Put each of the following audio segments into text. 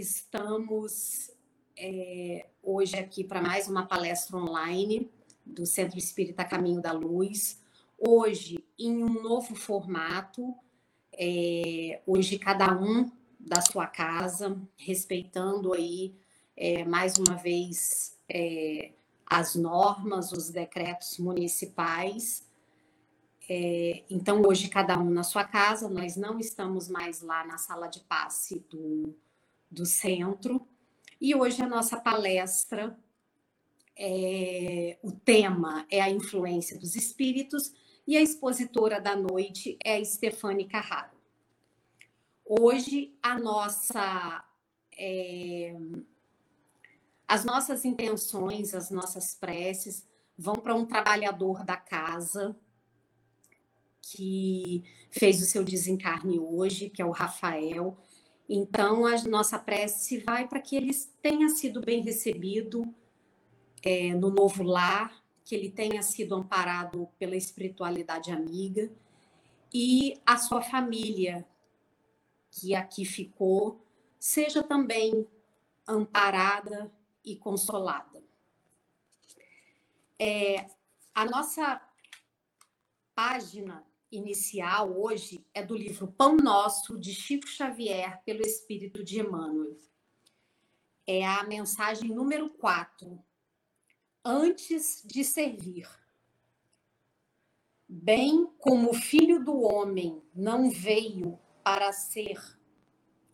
Estamos é, hoje aqui para mais uma palestra online do Centro Espírita Caminho da Luz. Hoje, em um novo formato, é, hoje cada um da sua casa, respeitando aí é, mais uma vez é, as normas, os decretos municipais. É, então, hoje, cada um na sua casa, nós não estamos mais lá na sala de passe do, do centro. E hoje a nossa palestra, é, o tema é a influência dos espíritos e a expositora da noite é Stefane Carraro. Hoje, a nossa. É, as nossas intenções, as nossas preces vão para um trabalhador da casa que fez o seu desencarne hoje, que é o Rafael. Então, a nossa prece vai para que ele tenha sido bem recebido é, no novo lar, que ele tenha sido amparado pela espiritualidade amiga e a sua família, que aqui ficou, seja também amparada e consolada. É, a nossa página inicial hoje é do livro Pão Nosso, de Chico Xavier, pelo Espírito de Emmanuel. É a mensagem número 4. Antes de servir. Bem como o filho do homem não veio para ser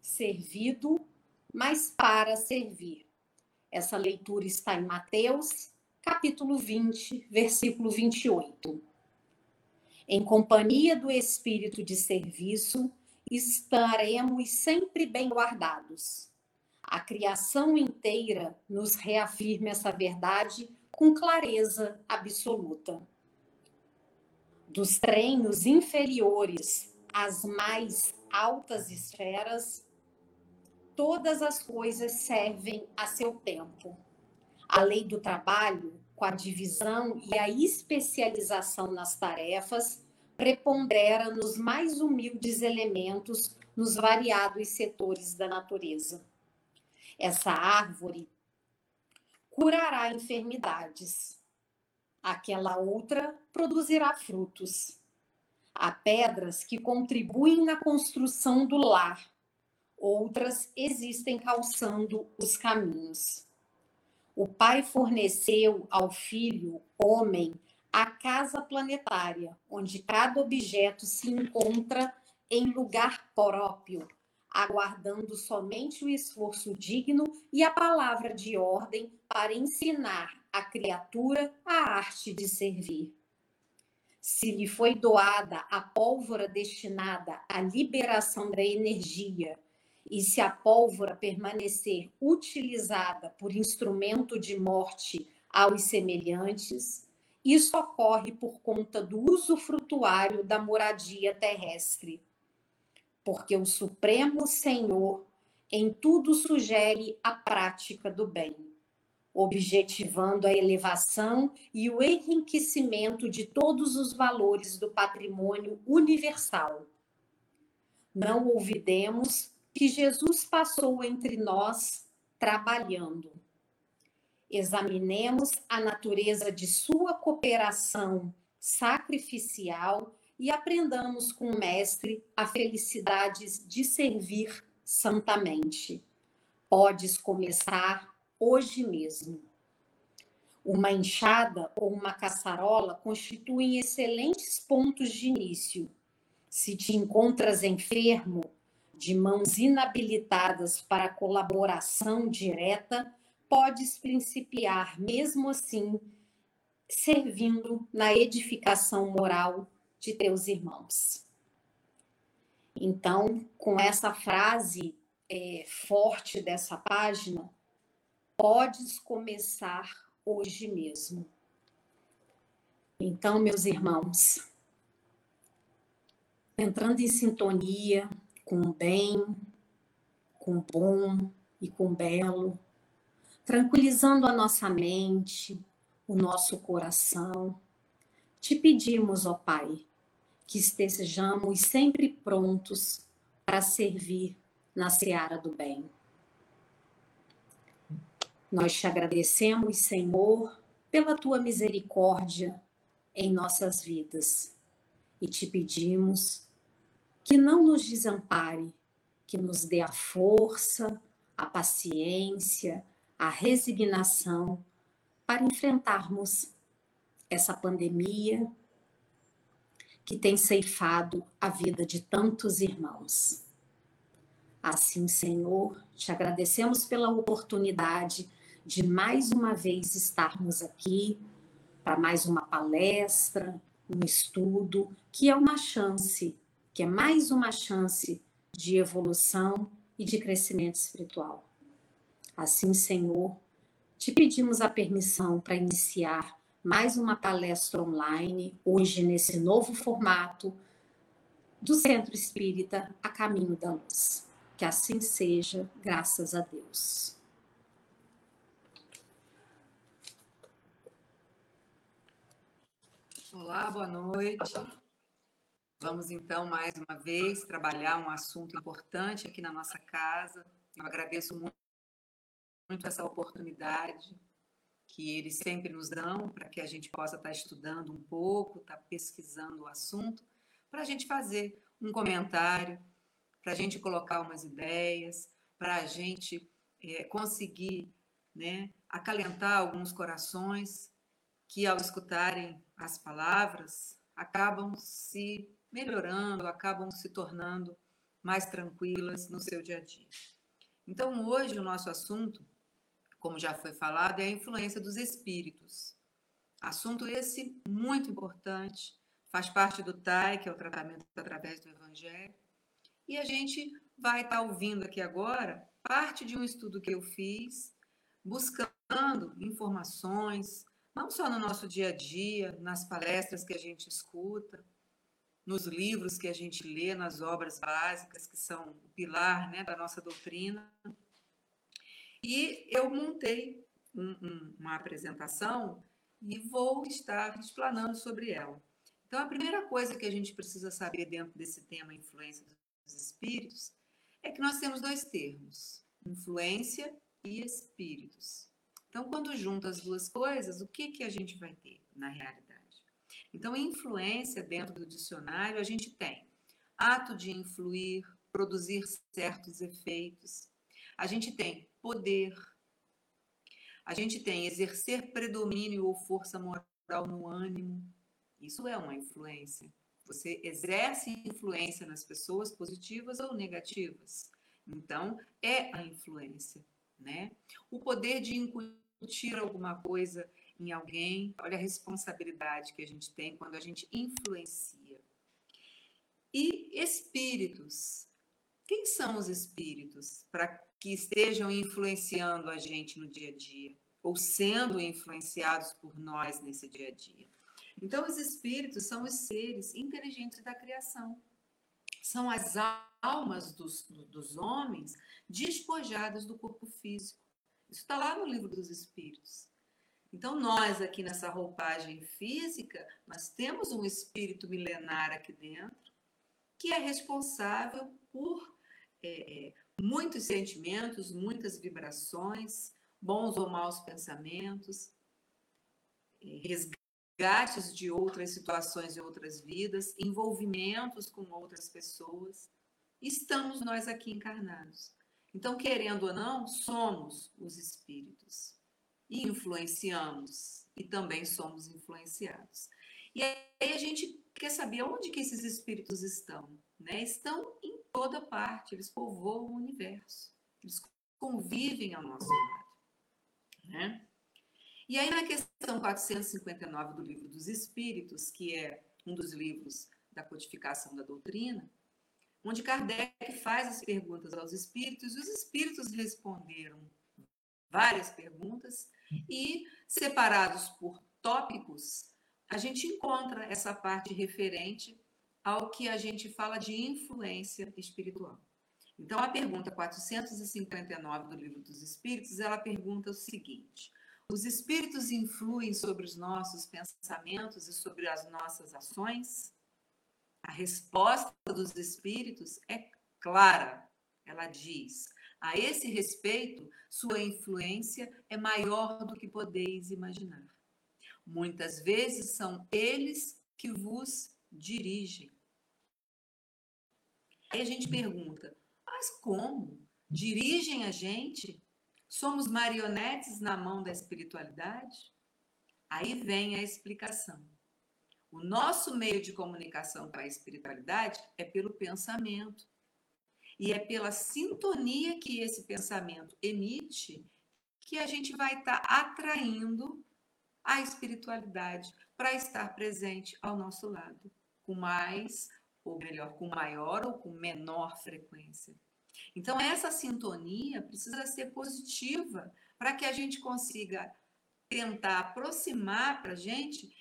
servido, mas para servir essa leitura está em Mateus, capítulo 20, versículo 28. Em companhia do espírito de serviço, estaremos sempre bem guardados. A criação inteira nos reafirma essa verdade com clareza absoluta. Dos treinos inferiores às mais altas esferas, todas as coisas servem a seu tempo. A lei do trabalho, com a divisão e a especialização nas tarefas, prepondera nos mais humildes elementos nos variados setores da natureza. Essa árvore curará enfermidades. Aquela outra produzirá frutos. Há pedras que contribuem na construção do lar outras existem calçando os caminhos. O pai forneceu ao filho, homem, a casa planetária, onde cada objeto se encontra em lugar próprio, aguardando somente o esforço digno e a palavra de ordem para ensinar a criatura a arte de servir. Se lhe foi doada a pólvora destinada à liberação da energia e se a pólvora permanecer utilizada por instrumento de morte aos semelhantes, isso ocorre por conta do uso frutuário da moradia terrestre. Porque o Supremo Senhor em tudo sugere a prática do bem, objetivando a elevação e o enriquecimento de todos os valores do patrimônio universal. Não olvidemos que Jesus passou entre nós trabalhando. Examinemos a natureza de sua cooperação sacrificial e aprendamos com o Mestre a felicidade de servir santamente. Podes começar hoje mesmo. Uma enxada ou uma caçarola constituem excelentes pontos de início. Se te encontras enfermo, de mãos inabilitadas para colaboração direta, podes principiar, mesmo assim, servindo na edificação moral de teus irmãos. Então, com essa frase é, forte dessa página, podes começar hoje mesmo. Então, meus irmãos, entrando em sintonia com bem, com bom e com belo, tranquilizando a nossa mente, o nosso coração. Te pedimos, ó Pai, que estejamos sempre prontos para servir na seara do bem. Nós te agradecemos, Senhor, pela tua misericórdia em nossas vidas e te pedimos que não nos desampare, que nos dê a força, a paciência, a resignação para enfrentarmos essa pandemia que tem ceifado a vida de tantos irmãos. Assim, Senhor, te agradecemos pela oportunidade de mais uma vez estarmos aqui para mais uma palestra, um estudo, que é uma chance, que é mais uma chance de evolução e de crescimento espiritual. Assim, Senhor, te pedimos a permissão para iniciar mais uma palestra online, hoje nesse novo formato do Centro Espírita A Caminho da Luz. Que assim seja, graças a Deus. Olá, boa noite. Vamos então mais uma vez trabalhar um assunto importante aqui na nossa casa. Eu agradeço muito, muito essa oportunidade que eles sempre nos dão para que a gente possa estar estudando um pouco, estar pesquisando o assunto, para a gente fazer um comentário, para a gente colocar umas ideias, para a gente é, conseguir né, acalentar alguns corações que, ao escutarem as palavras, acabam se melhorando, acabam se tornando mais tranquilas no seu dia a dia. Então, hoje, o nosso assunto, como já foi falado, é a influência dos espíritos. Assunto esse muito importante, faz parte do TAI, que é o tratamento através do Evangelho. E a gente vai estar ouvindo aqui agora parte de um estudo que eu fiz, buscando informações, não só no nosso dia a dia, nas palestras que a gente escuta, nos livros que a gente lê, nas obras básicas, que são o pilar né, da nossa doutrina. E eu montei um, um, uma apresentação e vou estar explanando sobre ela. Então, a primeira coisa que a gente precisa saber dentro desse tema influência dos espíritos é que nós temos dois termos: influência e espíritos. Então, quando junta as duas coisas, o que, que a gente vai ter na realidade? Então, influência dentro do dicionário, a gente tem ato de influir, produzir certos efeitos. A gente tem poder. A gente tem exercer predomínio ou força moral no ânimo. Isso é uma influência. Você exerce influência nas pessoas positivas ou negativas. Então, é a influência, né? O poder de incutir alguma coisa em alguém. Olha a responsabilidade que a gente tem quando a gente influencia. E espíritos. Quem são os espíritos para que estejam influenciando a gente no dia a dia? Ou sendo influenciados por nós nesse dia a dia? Então, os espíritos são os seres inteligentes da criação. São as almas dos, dos homens despojadas do corpo físico isso está lá no livro dos Espíritos. Então, nós aqui nessa roupagem física, nós temos um espírito milenar aqui dentro, que é responsável por é, é muitos sentimentos, muitas vibrações, bons ou maus pensamentos, é, resgates de outras situações e outras vidas, envolvimentos com outras pessoas. Estamos nós aqui encarnados. Então, querendo ou não, somos os espíritos influenciamos e também somos influenciados. E aí a gente quer saber onde que esses espíritos estão, né? Estão em toda parte, eles povoam o universo. Eles convivem ao nosso lado, né? E aí na questão 459 do Livro dos Espíritos, que é um dos livros da codificação da doutrina, onde Kardec faz as perguntas aos espíritos e os espíritos responderam várias perguntas e separados por tópicos, a gente encontra essa parte referente ao que a gente fala de influência espiritual. Então, a pergunta 459 do Livro dos Espíritos, ela pergunta o seguinte: os espíritos influem sobre os nossos pensamentos e sobre as nossas ações? A resposta dos espíritos é clara, ela diz: a esse respeito, sua influência é maior do que podeis imaginar. Muitas vezes são eles que vos dirigem. Aí a gente pergunta: mas como? Dirigem a gente? Somos marionetes na mão da espiritualidade? Aí vem a explicação. O nosso meio de comunicação para a espiritualidade é pelo pensamento. E é pela sintonia que esse pensamento emite que a gente vai estar tá atraindo a espiritualidade para estar presente ao nosso lado, com mais, ou melhor, com maior ou com menor frequência. Então, essa sintonia precisa ser positiva para que a gente consiga tentar aproximar para a gente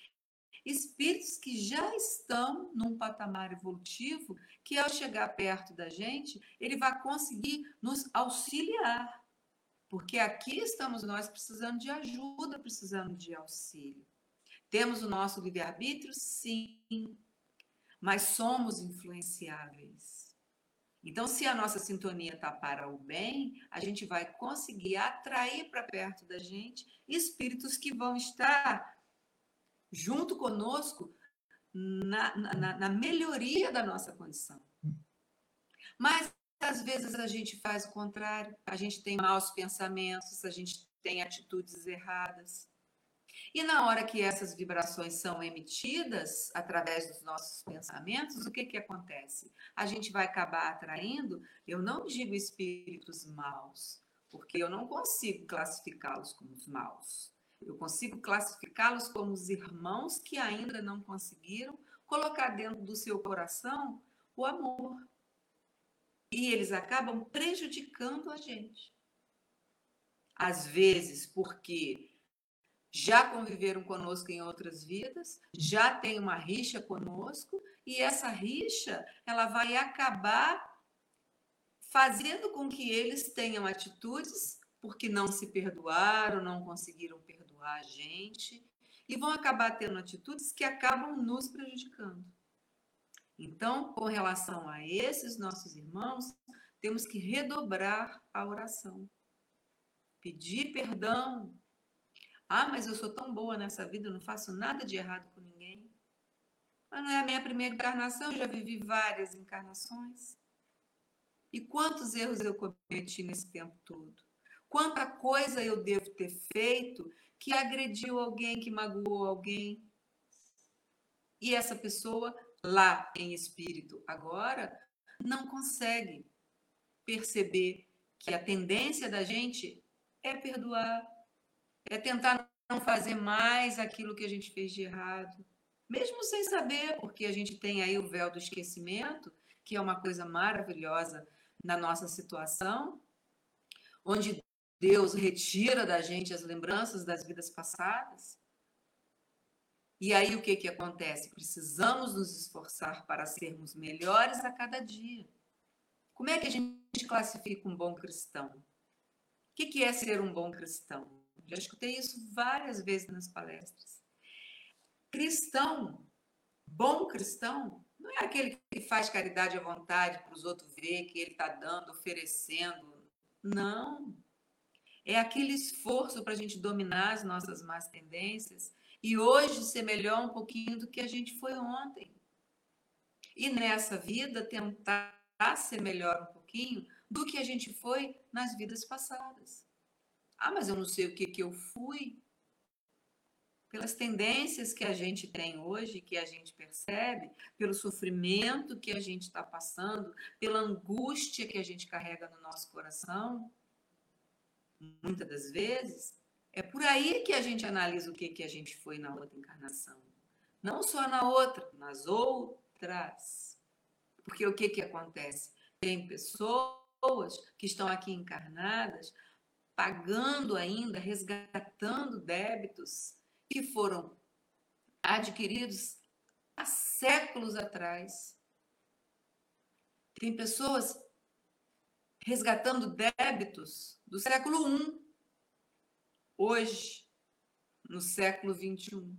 espíritos que já estão num patamar evolutivo, que ao chegar perto da gente, ele vai conseguir nos auxiliar. Porque aqui estamos nós precisando de ajuda, precisando de auxílio. Temos o nosso livre-arbítrio? Sim. Mas somos influenciáveis. Então, se a nossa sintonia está para o bem, a gente vai conseguir atrair para perto da gente espíritos que vão estar junto conosco na, na, na melhoria da nossa condição. Mas às vezes a gente faz o contrário, a gente tem maus pensamentos, a gente tem atitudes erradas. E na hora que essas vibrações são emitidas através dos nossos pensamentos, o que, que acontece? A gente vai acabar atraindo, eu não digo espíritos maus, porque eu não consigo classificá-los como maus. Eu consigo classificá-los como os irmãos que ainda não conseguiram colocar dentro do seu coração o amor. E eles acabam prejudicando a gente. Às vezes, porque já conviveram conosco em outras vidas, já tem uma rixa conosco, e essa rixa ela vai acabar fazendo com que eles tenham atitudes porque não se perdoaram, não conseguiram perdoar a gente, e vão acabar tendo atitudes que acabam nos prejudicando. Então, com relação a esses nossos irmãos, temos que redobrar a oração. Pedir perdão. Ah, mas eu sou tão boa nessa vida, eu não faço nada de errado com ninguém. Mas não é a minha primeira encarnação, eu já vivi várias encarnações. E quantos erros eu cometi nesse tempo todo? Quanta coisa eu devo ter feito que agrediu alguém, que magoou alguém. E essa pessoa, lá em espírito, agora, não consegue perceber que a tendência da gente é perdoar, é tentar não fazer mais aquilo que a gente fez de errado, mesmo sem saber, porque a gente tem aí o véu do esquecimento, que é uma coisa maravilhosa na nossa situação, onde Deus retira da gente as lembranças das vidas passadas. E aí o que, que acontece? Precisamos nos esforçar para sermos melhores a cada dia. Como é que a gente classifica um bom cristão? O que, que é ser um bom cristão? Já escutei isso várias vezes nas palestras. Cristão, bom cristão, não é aquele que faz caridade à vontade para os outros ver que ele está dando, oferecendo. Não é aquele esforço para a gente dominar as nossas más tendências e hoje ser melhor um pouquinho do que a gente foi ontem. E nessa vida tentar ser melhor um pouquinho do que a gente foi nas vidas passadas. Ah, mas eu não sei o que, que eu fui. Pelas tendências que a gente tem hoje, que a gente percebe, pelo sofrimento que a gente está passando, pela angústia que a gente carrega no nosso coração muitas das vezes, é por aí que a gente analisa o que, que a gente foi na outra encarnação. Não só na outra, nas outras. Porque o que, que acontece? Tem pessoas que estão aqui encarnadas pagando ainda, resgatando débitos que foram adquiridos há séculos atrás. Tem pessoas resgatando débitos do século I, hoje, no século XXI.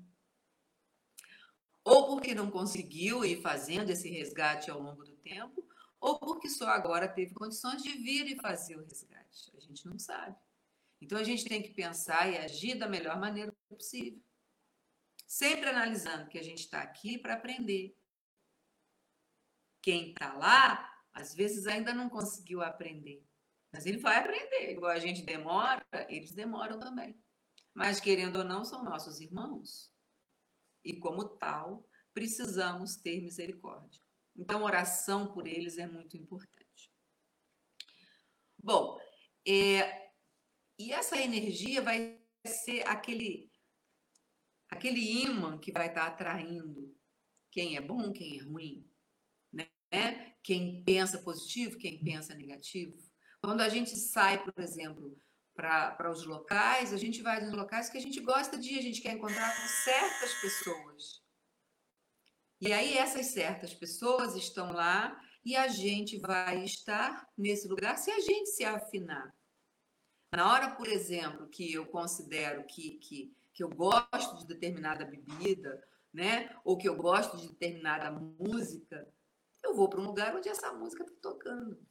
Ou porque não conseguiu ir fazendo esse resgate ao longo do tempo, ou porque só agora teve condições de vir e fazer o resgate. A gente não sabe. Então a gente tem que pensar e agir da melhor maneira possível. Sempre analisando que a gente está aqui para aprender. Quem está lá, às vezes ainda não conseguiu aprender. Mas ele vai aprender. Igual a gente demora, eles demoram também. Mas, querendo ou não, são nossos irmãos. E, como tal, precisamos ter misericórdia. Então, oração por eles é muito importante. Bom, é, e essa energia vai ser aquele, aquele imã que vai estar atraindo quem é bom, quem é ruim, né? Quem pensa positivo, quem pensa negativo. Quando a gente sai, por exemplo, para os locais, a gente vai nos locais que a gente gosta de a gente quer encontrar com certas pessoas. E aí essas certas pessoas estão lá e a gente vai estar nesse lugar se a gente se afinar. Na hora, por exemplo, que eu considero que, que, que eu gosto de determinada bebida, né? Ou que eu gosto de determinada música, eu vou para um lugar onde essa música está tocando.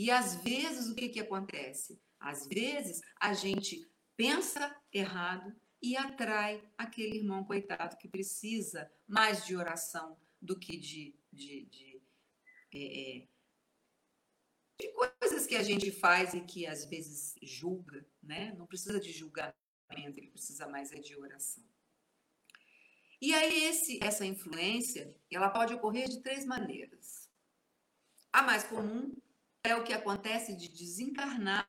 E às vezes o que, que acontece? Às vezes, a gente pensa errado e atrai aquele irmão coitado que precisa mais de oração do que de, de, de, é, é, de coisas que a gente faz e que às vezes julga, né? Não precisa de julgamento, ele precisa mais é de oração. E aí esse, essa influência, ela pode ocorrer de três maneiras. A mais comum é o que acontece de desencarnar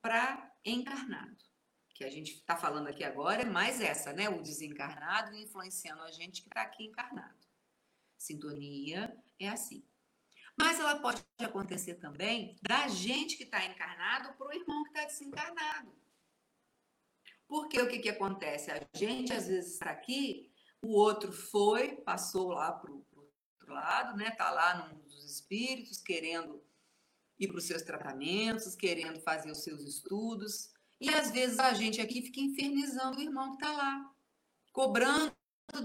para encarnado. Que a gente está falando aqui agora é mais essa, né? O desencarnado influenciando a gente que está aqui encarnado. Sintonia é assim. Mas ela pode acontecer também da gente que está encarnado para o irmão que está desencarnado. Porque o que, que acontece? A gente às vezes está aqui, o outro foi, passou lá para o outro lado, né? Está lá num dos espíritos querendo ir para os seus tratamentos, querendo fazer os seus estudos. E às vezes a gente aqui fica infernizando o irmão que está lá, cobrando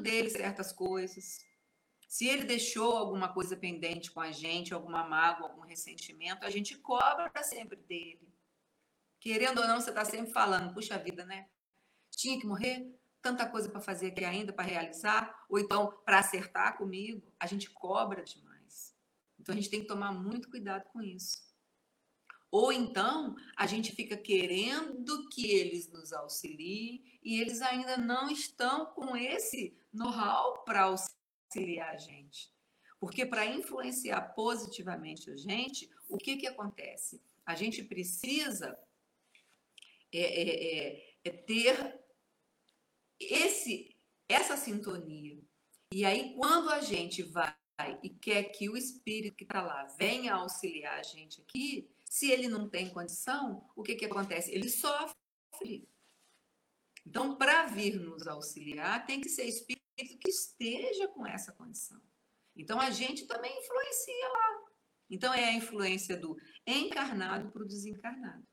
dele certas coisas. Se ele deixou alguma coisa pendente com a gente, alguma mágoa, algum ressentimento, a gente cobra sempre dele. Querendo ou não, você está sempre falando, puxa vida, né? Tinha que morrer, tanta coisa para fazer aqui ainda, para realizar, ou então para acertar comigo. A gente cobra demais. Então a gente tem que tomar muito cuidado com isso. Ou então a gente fica querendo que eles nos auxiliem e eles ainda não estão com esse know-how para auxiliar a gente. Porque para influenciar positivamente a gente, o que, que acontece? A gente precisa é, é, é, é ter esse, essa sintonia. E aí, quando a gente vai e quer que o espírito que está lá venha auxiliar a gente aqui, se ele não tem condição, o que, que acontece? Ele sofre. Então, para vir nos auxiliar, tem que ser espírito que esteja com essa condição. Então, a gente também influencia lá. Então, é a influência do encarnado para o desencarnado.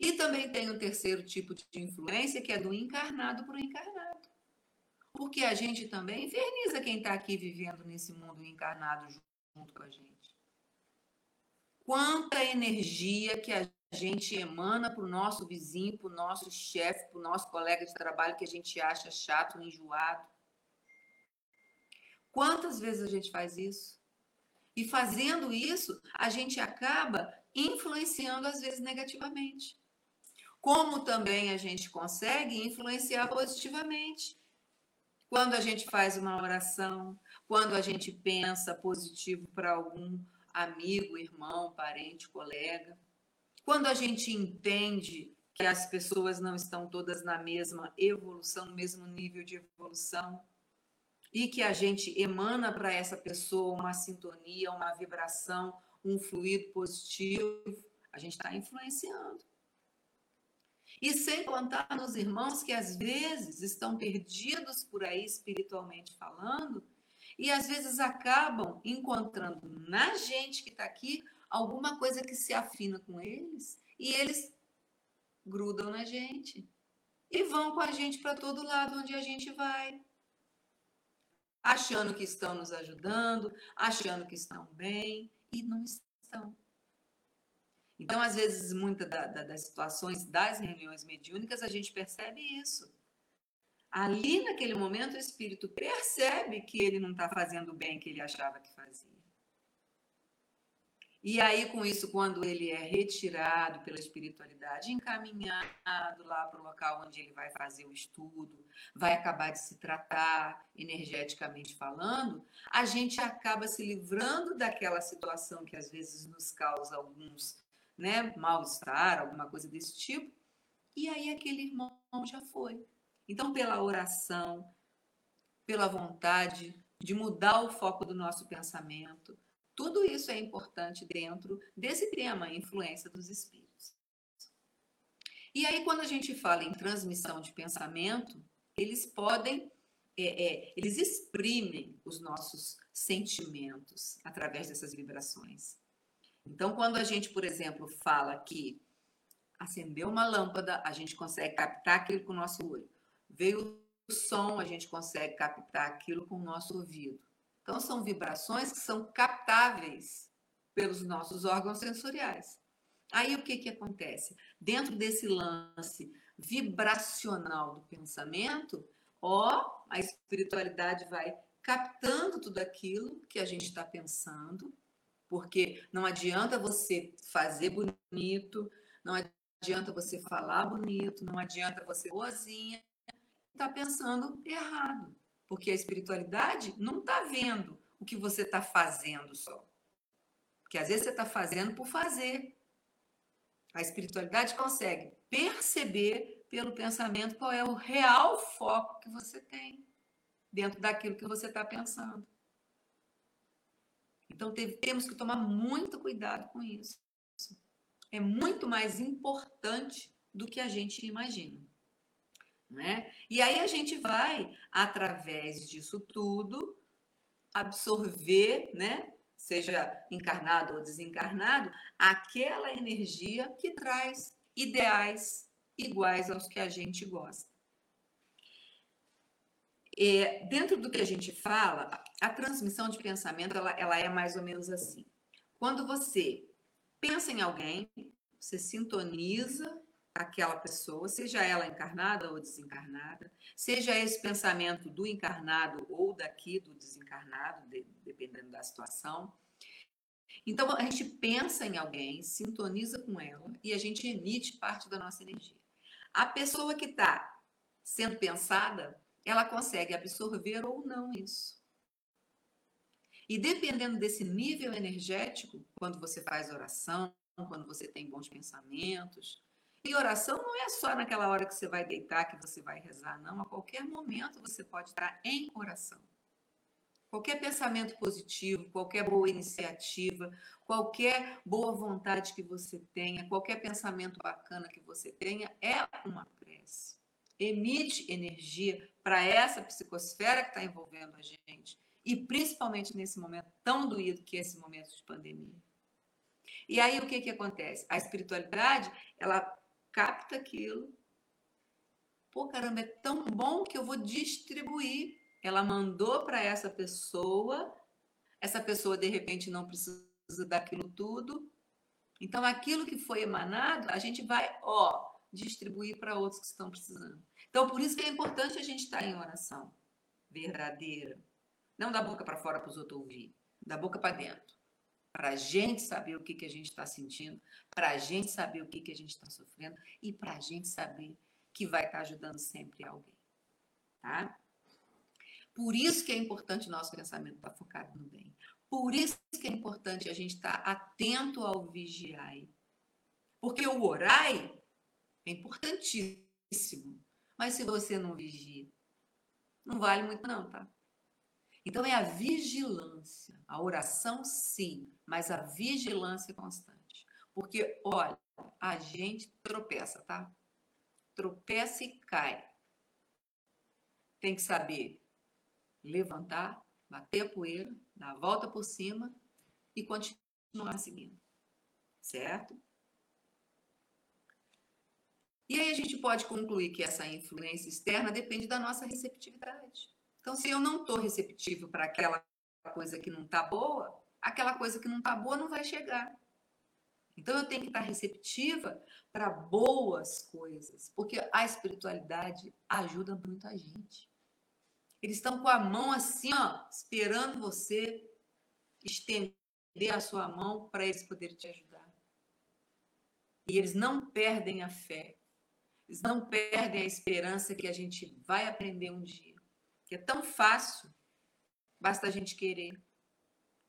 E também tem um terceiro tipo de influência, que é do encarnado para o encarnado. Porque a gente também inferniza quem está aqui vivendo nesse mundo encarnado junto com a gente. Quanta energia que a gente emana para o nosso vizinho, para o nosso chefe, para o nosso colega de trabalho que a gente acha chato, enjoado. Quantas vezes a gente faz isso? E fazendo isso, a gente acaba influenciando, às vezes, negativamente. Como também a gente consegue influenciar positivamente. Quando a gente faz uma oração, quando a gente pensa positivo para algum amigo, irmão, parente, colega, quando a gente entende que as pessoas não estão todas na mesma evolução, no mesmo nível de evolução, e que a gente emana para essa pessoa uma sintonia, uma vibração, um fluido positivo, a gente está influenciando. E sem contar nos irmãos que às vezes estão perdidos por aí espiritualmente falando, e às vezes acabam encontrando na gente que está aqui alguma coisa que se afina com eles, e eles grudam na gente. E vão com a gente para todo lado onde a gente vai. achando que estão nos ajudando, achando que estão bem e não estão. Então, às vezes, muitas da, da, das situações das reuniões mediúnicas, a gente percebe isso. Ali, naquele momento, o espírito percebe que ele não está fazendo o bem que ele achava que fazia. E aí, com isso, quando ele é retirado pela espiritualidade, encaminhado lá para o local onde ele vai fazer o estudo, vai acabar de se tratar energeticamente falando, a gente acaba se livrando daquela situação que às vezes nos causa alguns né, mal-estar, alguma coisa desse tipo, e aí aquele irmão já foi. Então, pela oração, pela vontade de mudar o foco do nosso pensamento, tudo isso é importante dentro desse tema, influência dos espíritos. E aí, quando a gente fala em transmissão de pensamento, eles podem, é, é, eles exprimem os nossos sentimentos através dessas vibrações. Então, quando a gente, por exemplo, fala que acendeu uma lâmpada, a gente consegue captar aquilo com o nosso olho. Veio o som, a gente consegue captar aquilo com o nosso ouvido. Então, são vibrações que são captáveis pelos nossos órgãos sensoriais. Aí, o que, que acontece? Dentro desse lance vibracional do pensamento, ó, a espiritualidade vai captando tudo aquilo que a gente está pensando, porque não adianta você fazer bonito, não adianta você falar bonito, não adianta você boazinha, está pensando errado. Porque a espiritualidade não está vendo o que você está fazendo só. Porque às vezes você está fazendo por fazer. A espiritualidade consegue perceber pelo pensamento qual é o real foco que você tem dentro daquilo que você está pensando. Então temos que tomar muito cuidado com isso. É muito mais importante do que a gente imagina. Né? E aí a gente vai, através disso tudo, absorver, né? seja encarnado ou desencarnado, aquela energia que traz ideais iguais aos que a gente gosta. É, dentro do que a gente fala, a transmissão de pensamento ela, ela é mais ou menos assim. Quando você pensa em alguém, você sintoniza aquela pessoa, seja ela encarnada ou desencarnada, seja esse pensamento do encarnado ou daqui do desencarnado, de, dependendo da situação. Então, a gente pensa em alguém, sintoniza com ela e a gente emite parte da nossa energia. A pessoa que está sendo pensada, ela consegue absorver ou não isso. E dependendo desse nível energético, quando você faz oração, quando você tem bons pensamentos, e oração não é só naquela hora que você vai deitar, que você vai rezar, não. A qualquer momento você pode estar em oração. Qualquer pensamento positivo, qualquer boa iniciativa, qualquer boa vontade que você tenha, qualquer pensamento bacana que você tenha, é uma prece. Emite energia para essa psicosfera que está envolvendo a gente. E principalmente nesse momento tão doído que é esse momento de pandemia. E aí o que, que acontece? A espiritualidade, ela capta aquilo. Pô, caramba, é tão bom que eu vou distribuir. Ela mandou para essa pessoa, essa pessoa de repente não precisa daquilo tudo. Então, aquilo que foi emanado, a gente vai, ó, distribuir para outros que estão precisando. Então, por isso que é importante a gente estar em oração verdadeira. Não da boca para fora para os outros ouvir, da boca para dentro para a gente saber o que, que a gente está sentindo, para a gente saber o que, que a gente está sofrendo e para a gente saber que vai estar tá ajudando sempre alguém. Tá? Por isso que é importante o nosso pensamento estar tá focado no bem. Por isso que é importante a gente estar tá atento ao vigiai. Porque o orai é importantíssimo. Mas se você não vigia, não vale muito não, tá? Então, é a vigilância. A oração, sim, mas a vigilância constante. Porque, olha, a gente tropeça, tá? Tropeça e cai. Tem que saber levantar, bater a poeira, dar a volta por cima e continuar seguindo. Certo? E aí a gente pode concluir que essa influência externa depende da nossa receptividade. Então, se eu não estou receptivo para aquela coisa que não está boa, aquela coisa que não está boa não vai chegar. Então, eu tenho que estar receptiva para boas coisas, porque a espiritualidade ajuda muito a gente. Eles estão com a mão assim, ó, esperando você estender a sua mão para eles poderem te ajudar. E eles não perdem a fé. Eles não perdem a esperança que a gente vai aprender um dia. Que é tão fácil, basta a gente querer.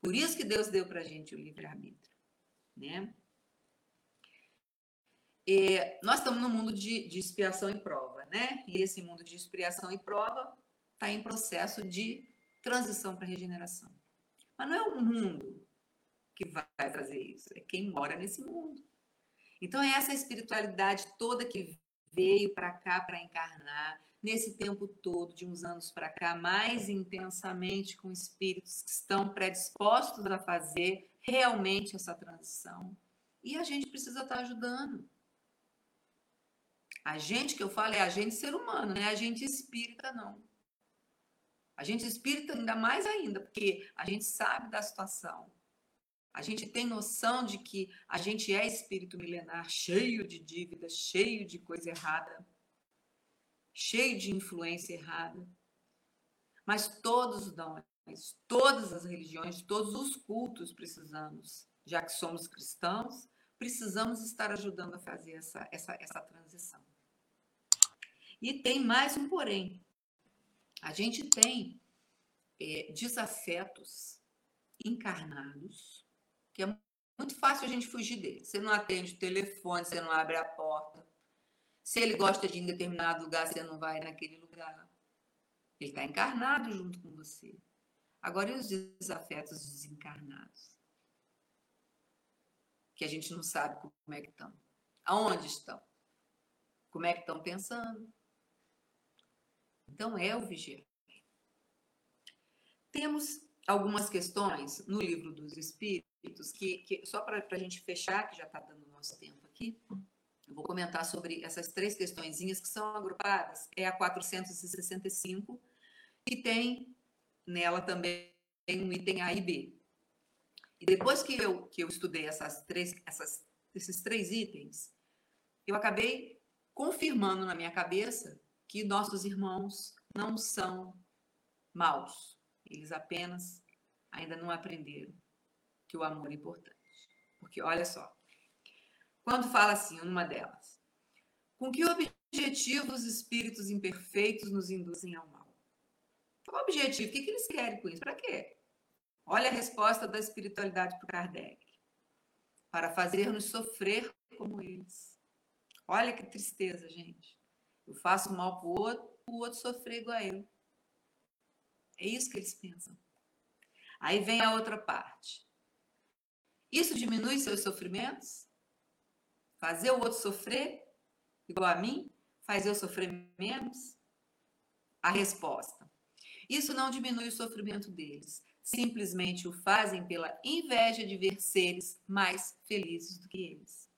Por isso que Deus deu para a gente o livre-arbítrio. Né? E nós estamos no mundo de, de expiação e prova, né? E esse mundo de expiação e prova está em processo de transição para regeneração. Mas não é o mundo que vai fazer isso, é quem mora nesse mundo. Então é essa espiritualidade toda que veio para cá para encarnar nesse tempo todo, de uns anos para cá, mais intensamente com espíritos que estão predispostos a fazer realmente essa transição. E a gente precisa estar tá ajudando. A gente que eu falo é a gente ser humano, não é a gente espírita, não. A gente espírita ainda mais ainda, porque a gente sabe da situação. A gente tem noção de que a gente é espírito milenar, cheio de dívidas, cheio de coisa errada, cheio de influência errada. Mas todos nós, todas as religiões, todos os cultos precisamos, já que somos cristãos, precisamos estar ajudando a fazer essa, essa, essa transição. E tem mais um porém. A gente tem é, desafetos encarnados, que é muito fácil a gente fugir dele. Você não atende o telefone, você não abre a porta. Se ele gosta de ir em determinado lugar, você não vai naquele lugar. Ele está encarnado junto com você. Agora, e os desafetos desencarnados? Que a gente não sabe como é que estão. Aonde estão? Como é que estão pensando? Então, é o vigia. Temos algumas questões no livro dos Espíritos, que, que só para a gente fechar, que já está dando nosso tempo aqui, eu vou comentar sobre essas três questõezinhas que são agrupadas. É a 465, e tem nela também um item A e B. E depois que eu, que eu estudei essas três, essas, esses três itens, eu acabei confirmando na minha cabeça que nossos irmãos não são maus. Eles apenas ainda não aprenderam que o amor é importante. Porque olha só, quando fala assim, numa delas, com que objetivo os espíritos imperfeitos nos induzem ao mal? Qual o objetivo? O que, que eles querem com isso? Para quê? Olha a resposta da espiritualidade para Kardec. Para fazer-nos sofrer como eles. Olha que tristeza, gente. Eu faço mal para o outro, o outro sofrer igual a eu. É isso que eles pensam. Aí vem a outra parte. Isso diminui seus sofrimentos? Fazer o outro sofrer igual a mim? Faz eu sofrer menos? A resposta. Isso não diminui o sofrimento deles. Simplesmente o fazem pela inveja de ver seres mais felizes do que eles.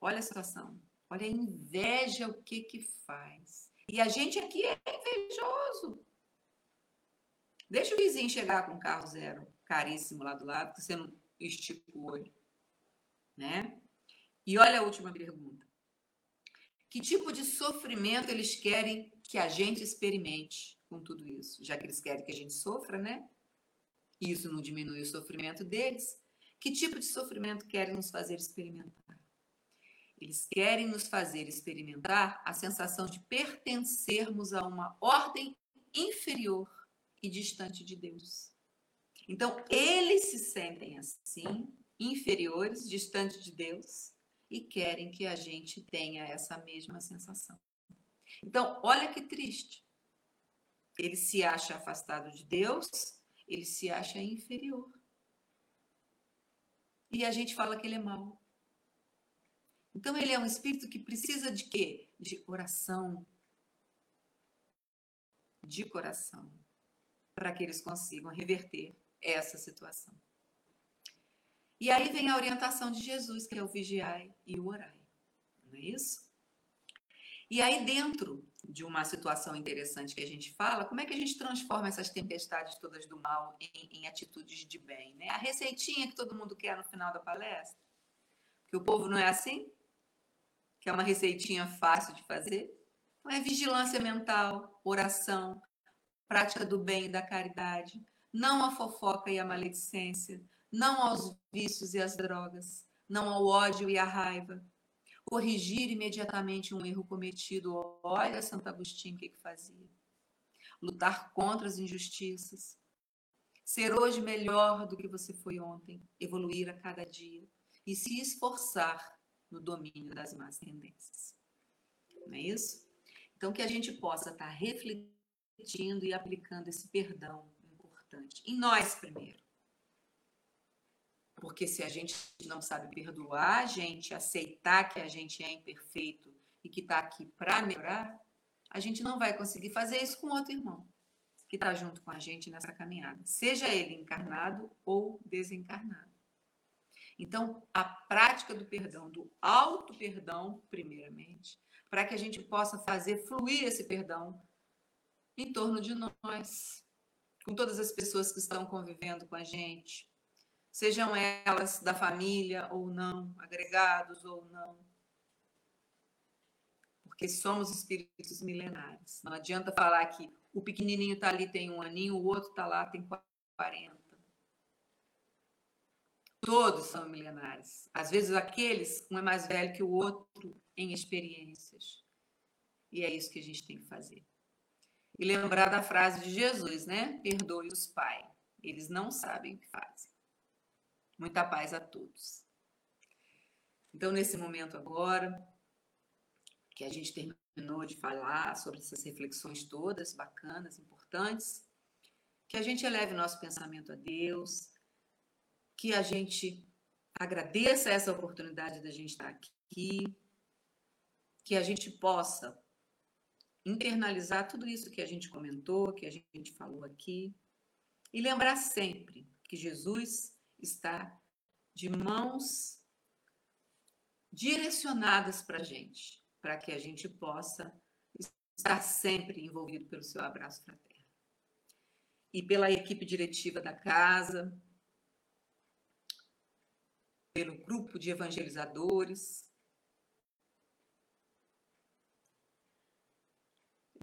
Olha a situação. Olha a inveja o que que faz. E a gente aqui é invejoso. Deixa o vizinho chegar com um carro zero, caríssimo lá do lado, que você não estica o olho. Né? E olha a última pergunta. Que tipo de sofrimento eles querem que a gente experimente com tudo isso? Já que eles querem que a gente sofra, né? Isso não diminui o sofrimento deles. Que tipo de sofrimento querem nos fazer experimentar? Eles querem nos fazer experimentar a sensação de pertencermos a uma ordem inferior e distante de Deus. Então, eles se sentem assim, inferiores, distantes de Deus, e querem que a gente tenha essa mesma sensação. Então, olha que triste. Ele se acha afastado de Deus, ele se acha inferior. E a gente fala que ele é mau. Então ele é um espírito que precisa de quê? De oração. De coração. Para que eles consigam reverter essa situação. E aí vem a orientação de Jesus, que é o vigiai e o orai. Não é isso? E aí, dentro de uma situação interessante que a gente fala, como é que a gente transforma essas tempestades todas do mal em, em atitudes de bem? Né? A receitinha que todo mundo quer no final da palestra, que o povo não é assim, que é uma receitinha fácil de fazer. Então, é vigilância mental, oração, prática do bem e da caridade, não à fofoca e à maledicência, não aos vícios e às drogas, não ao ódio e à raiva, corrigir imediatamente um erro cometido. Olha Santo Agostinho o que, que fazia. Lutar contra as injustiças. Ser hoje melhor do que você foi ontem. Evoluir a cada dia. E se esforçar no domínio das más tendências. Não é isso? Então, que a gente possa estar refletindo e aplicando esse perdão importante. Em nós primeiro porque se a gente não sabe perdoar a gente, aceitar que a gente é imperfeito e que está aqui para melhorar, a gente não vai conseguir fazer isso com outro irmão que está junto com a gente nessa caminhada, seja ele encarnado ou desencarnado. Então, a prática do perdão, do auto-perdão, primeiramente, para que a gente possa fazer fluir esse perdão em torno de nós, com todas as pessoas que estão convivendo com a gente, sejam elas da família ou não, agregados ou não. Porque somos espíritos milenares. Não adianta falar que o pequenininho está ali, tem um aninho, o outro está lá, tem 40. Todos são milenares. Às vezes, aqueles, um é mais velho que o outro em experiências. E é isso que a gente tem que fazer. E lembrar da frase de Jesus, né? Perdoe os pais. Eles não sabem o que fazem. Muita paz a todos. Então, nesse momento agora, que a gente terminou de falar sobre essas reflexões todas bacanas, importantes, que a gente eleve nosso pensamento a Deus, que a gente agradeça essa oportunidade da gente estar aqui, que a gente possa internalizar tudo isso que a gente comentou, que a gente falou aqui, e lembrar sempre que Jesus está de mãos direcionadas para a gente, para que a gente possa estar sempre envolvido pelo seu abraço fraterno. E pela equipe diretiva da casa, pelo grupo de evangelizadores,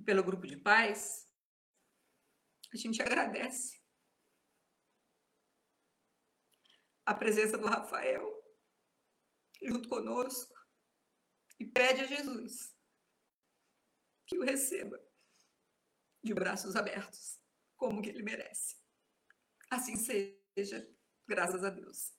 pelo grupo de pais, a gente agradece a presença do Rafael junto conosco e pede a Jesus que o receba de braços abertos, como que ele merece. Assim seja, graças a Deus.